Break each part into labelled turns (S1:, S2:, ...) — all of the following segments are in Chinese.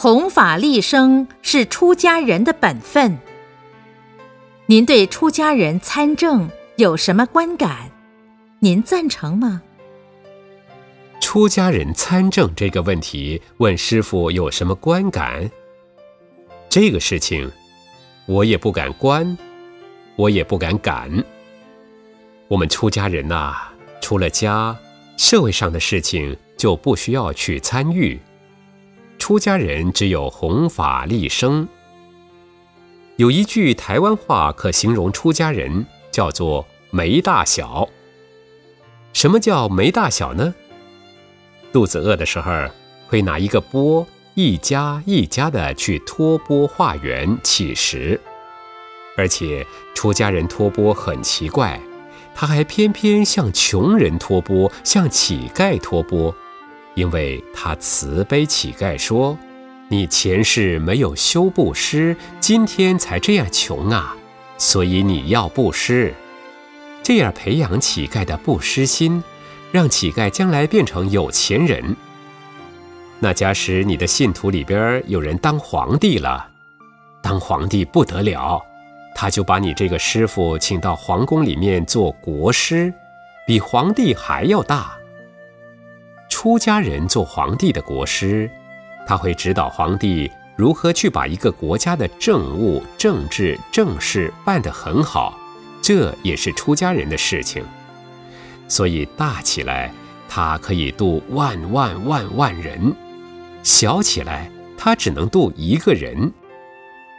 S1: 弘法利生是出家人的本分。您对出家人参政有什么观感？您赞成吗？
S2: 出家人参政这个问题，问师傅有什么观感？这个事情，我也不敢观，我也不敢敢。我们出家人呐，除了家，社会上的事情就不需要去参与。出家人只有弘法利生。有一句台湾话可形容出家人，叫做“没大小”。什么叫没大小呢？肚子饿的时候，会拿一个钵，一家一家的去托钵化缘乞食。而且出家人托钵很奇怪。他还偏偏向穷人托钵，向乞丐托钵，因为他慈悲乞丐说：“你前世没有修布施，今天才这样穷啊，所以你要布施。”这样培养乞丐的布施心，让乞丐将来变成有钱人。那假使你的信徒里边有人当皇帝了，当皇帝不得了。他就把你这个师傅请到皇宫里面做国师，比皇帝还要大。出家人做皇帝的国师，他会指导皇帝如何去把一个国家的政务、政治、政事办得很好，这也是出家人的事情。所以大起来，他可以度万万万万人；小起来，他只能度一个人。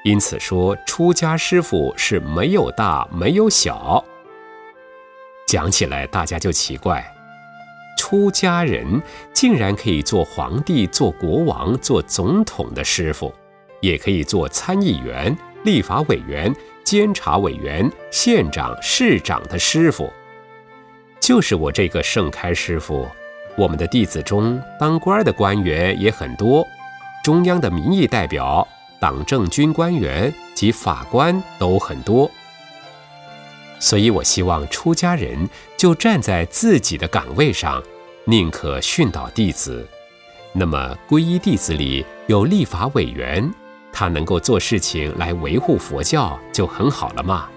S2: 因此说，出家师傅是没有大没有小。讲起来，大家就奇怪：出家人竟然可以做皇帝、做国王、做总统的师傅，也可以做参议员、立法委员、监察委员、县长、市长的师傅。就是我这个盛开师傅，我们的弟子中当官的官员也很多，中央的民意代表。党政军官员及法官都很多，所以我希望出家人就站在自己的岗位上，宁可训导弟子。那么皈依弟子里有立法委员，他能够做事情来维护佛教，就很好了嘛。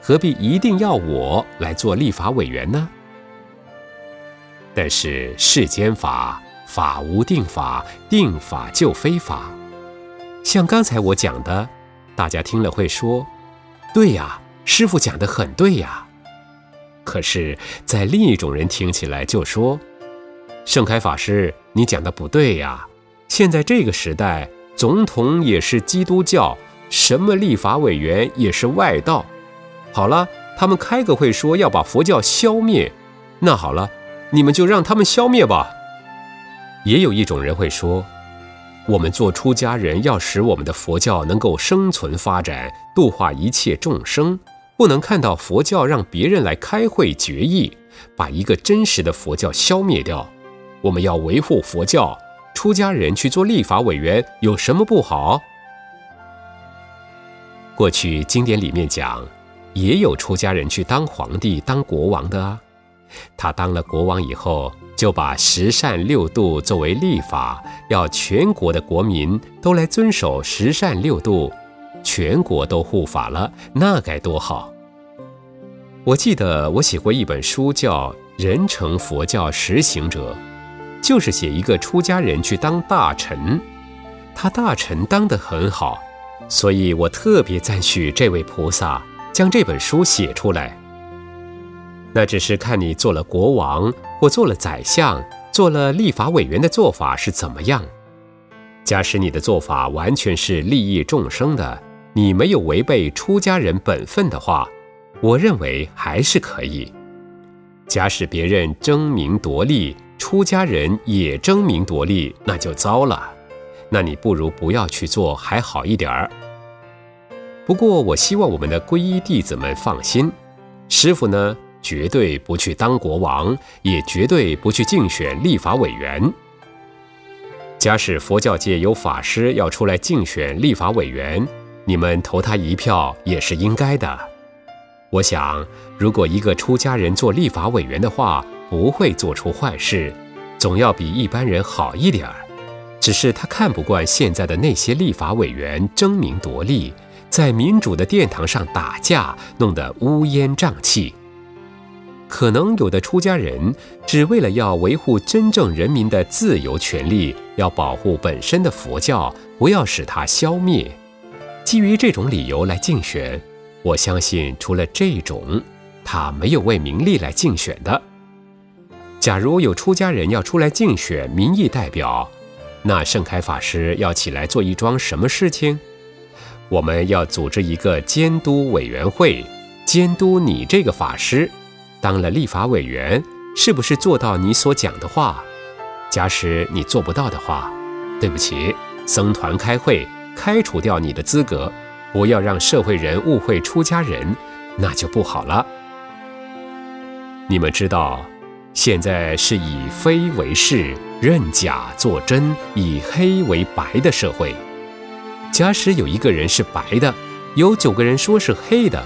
S2: 何必一定要我来做立法委员呢？但是世间法，法无定法，定法就非法。像刚才我讲的，大家听了会说：“对呀，师傅讲的很对呀。”可是，在另一种人听起来就说：“盛开法师，你讲的不对呀！现在这个时代，总统也是基督教，什么立法委员也是外道。好了，他们开个会说要把佛教消灭，那好了，你们就让他们消灭吧。”也有一种人会说。我们做出家人，要使我们的佛教能够生存发展，度化一切众生，不能看到佛教让别人来开会决议，把一个真实的佛教消灭掉。我们要维护佛教，出家人去做立法委员有什么不好？过去经典里面讲，也有出家人去当皇帝、当国王的啊。他当了国王以后。就把十善六度作为立法，要全国的国民都来遵守十善六度，全国都护法了，那该多好！我记得我写过一本书，叫《人成佛教实行者》，就是写一个出家人去当大臣，他大臣当得很好，所以我特别赞许这位菩萨将这本书写出来。那只是看你做了国王。或做了宰相，做了立法委员的做法是怎么样？假使你的做法完全是利益众生的，你没有违背出家人本分的话，我认为还是可以。假使别人争名夺利，出家人也争名夺利，那就糟了。那你不如不要去做，还好一点儿。不过我希望我们的皈依弟子们放心，师傅呢？绝对不去当国王，也绝对不去竞选立法委员。假使佛教界有法师要出来竞选立法委员，你们投他一票也是应该的。我想，如果一个出家人做立法委员的话，不会做出坏事，总要比一般人好一点儿。只是他看不惯现在的那些立法委员争名夺利，在民主的殿堂上打架，弄得乌烟瘴气。可能有的出家人只为了要维护真正人民的自由权利，要保护本身的佛教，不要使它消灭，基于这种理由来竞选。我相信，除了这种，他没有为名利来竞选的。假如有出家人要出来竞选民意代表，那盛开法师要起来做一桩什么事情？我们要组织一个监督委员会，监督你这个法师。当了立法委员，是不是做到你所讲的话？假使你做不到的话，对不起，僧团开会开除掉你的资格，不要让社会人误会出家人，那就不好了。你们知道，现在是以非为是，认假作真，以黑为白的社会。假使有一个人是白的，有九个人说是黑的。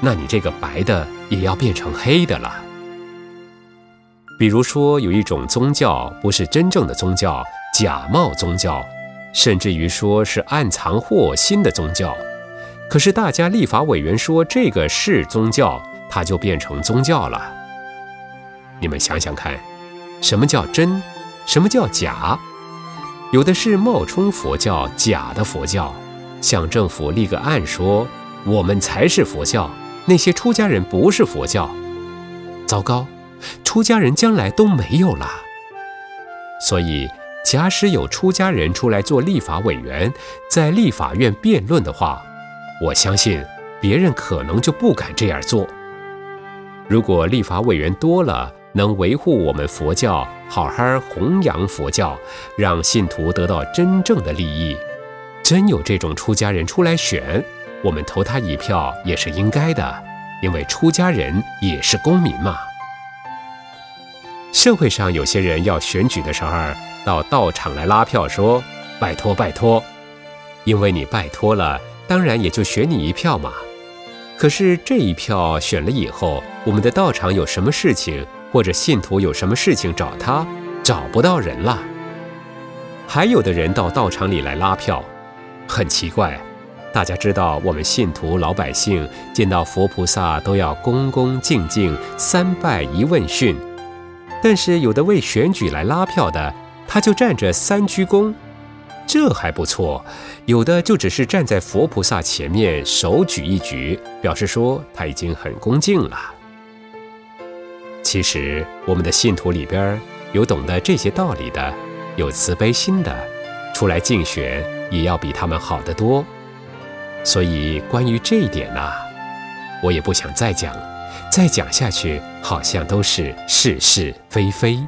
S2: 那你这个白的也要变成黑的了。比如说，有一种宗教不是真正的宗教，假冒宗教，甚至于说是暗藏祸心的宗教。可是大家立法委员说这个是宗教，它就变成宗教了。你们想想看，什么叫真？什么叫假？有的是冒充佛教，假的佛教，向政府立个案说我们才是佛教。那些出家人不是佛教，糟糕，出家人将来都没有了。所以，假使有出家人出来做立法委员，在立法院辩论的话，我相信别人可能就不敢这样做。如果立法委员多了，能维护我们佛教，好好弘扬佛教，让信徒得到真正的利益，真有这种出家人出来选。我们投他一票也是应该的，因为出家人也是公民嘛。社会上有些人要选举的时候，到道场来拉票，说拜托拜托，因为你拜托了，当然也就选你一票嘛。可是这一票选了以后，我们的道场有什么事情，或者信徒有什么事情找他，找不到人了。还有的人到道场里来拉票，很奇怪。大家知道，我们信徒老百姓见到佛菩萨都要恭恭敬敬三拜一问讯，但是有的为选举来拉票的，他就站着三鞠躬，这还不错；有的就只是站在佛菩萨前面手举一举，表示说他已经很恭敬了。其实我们的信徒里边有懂得这些道理的，有慈悲心的，出来竞选也要比他们好得多。所以，关于这一点呢，我也不想再讲，再讲下去好像都是是是非非。